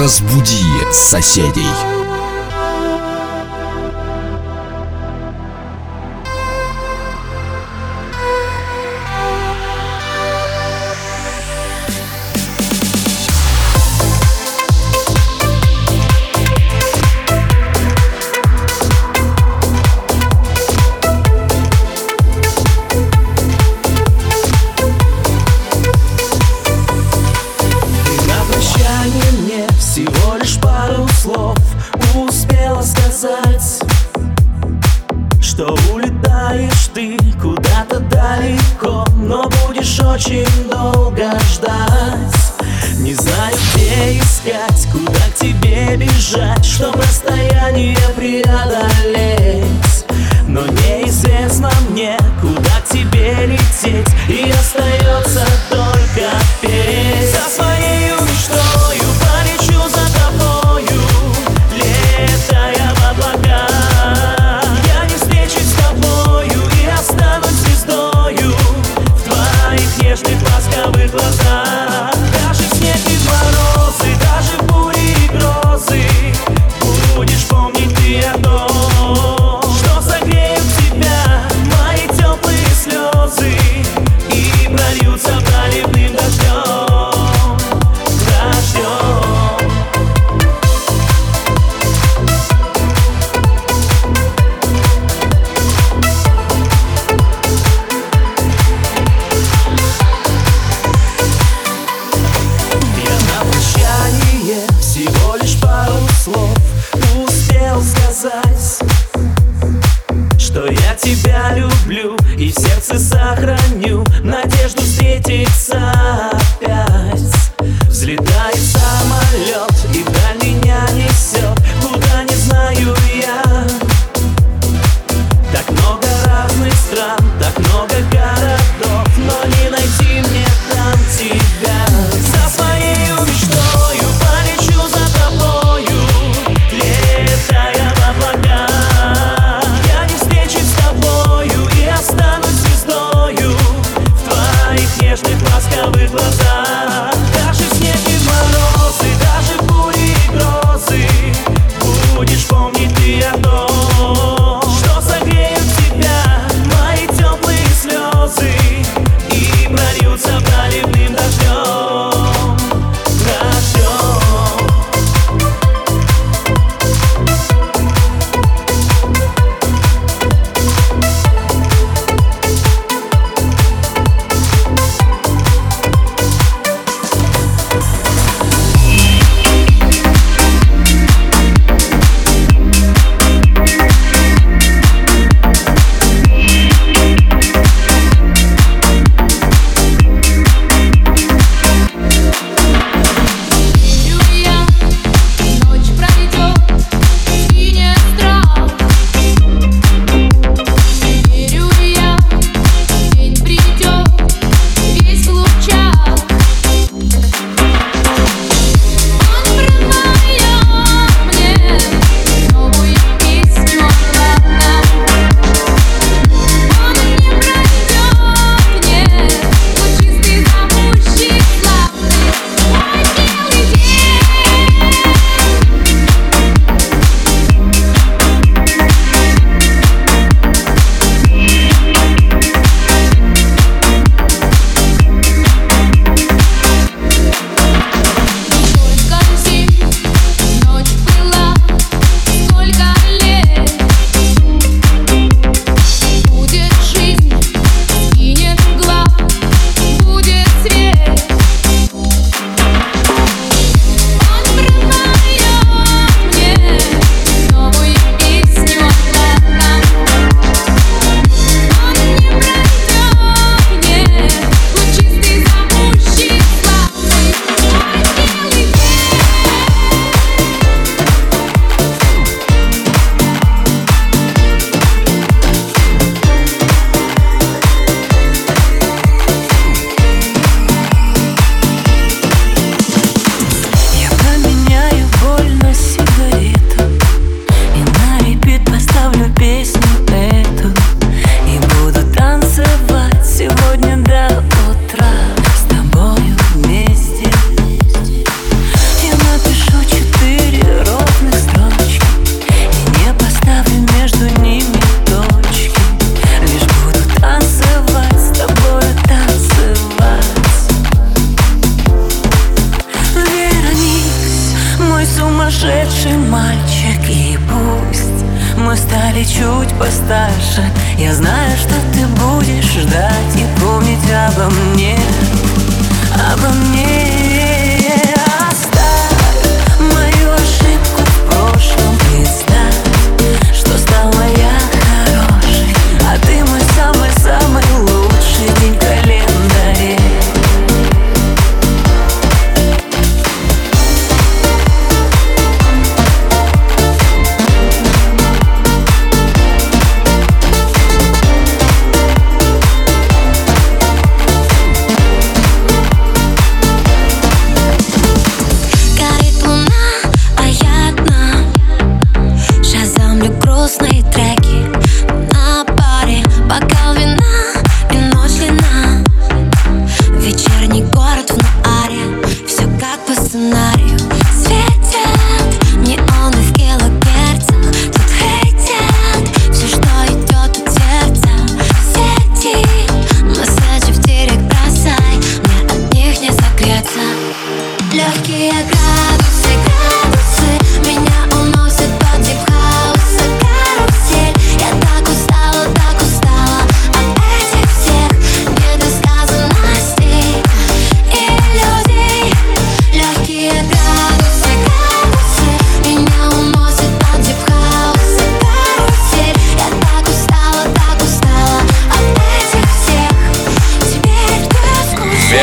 Разбуди соседей. Frida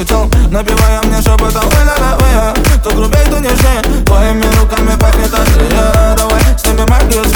кипятом Набивая мне шепотом ой ла ла ой Кто грубей, то нежнее Твоими руками пахнет острее Давай, с сними магию с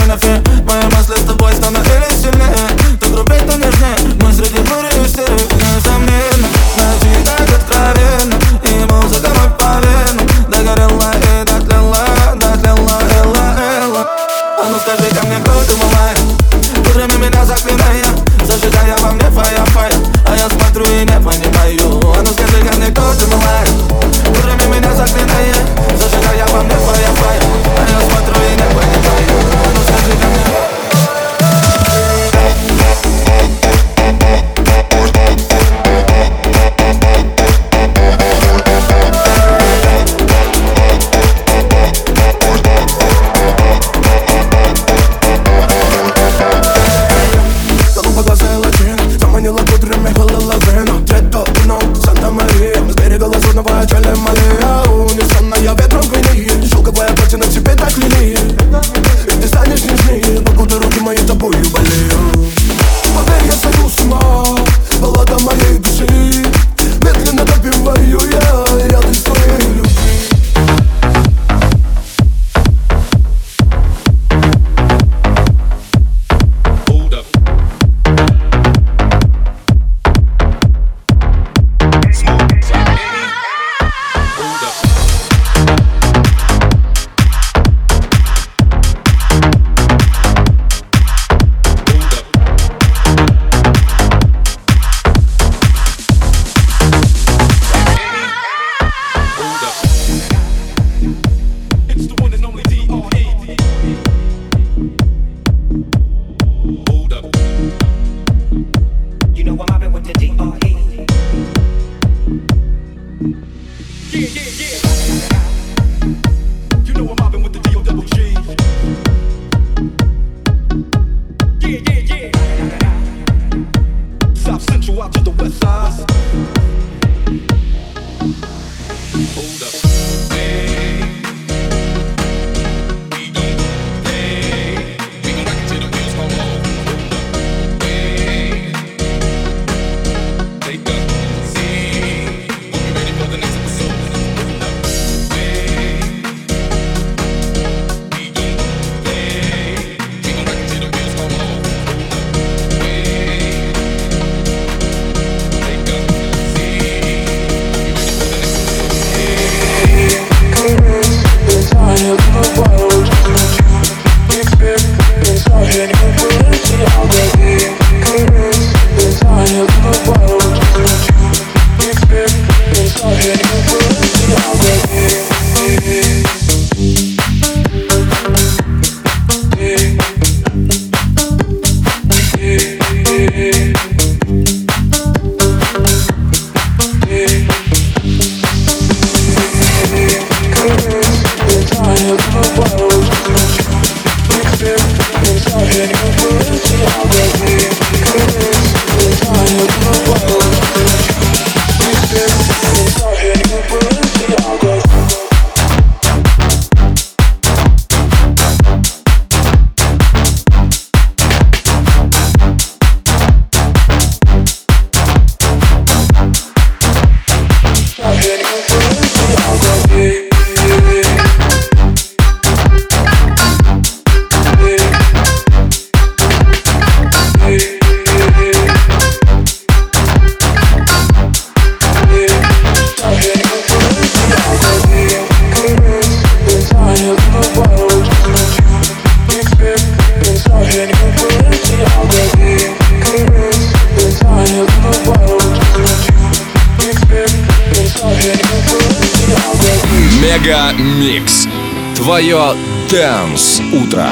Твое Дэнс Утро.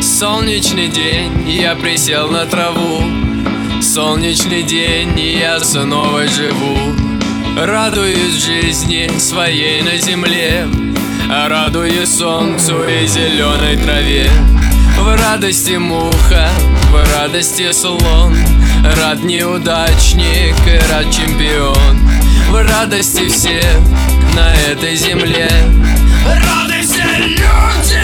Солнечный день, я присел на траву. Солнечный день, я снова живу. Радуюсь жизни своей на земле. Радуюсь солнцу и зеленой траве. В радости муха, в радости слон. Рад неудачник и рад чемпион В радости все на этой земле. Радости люди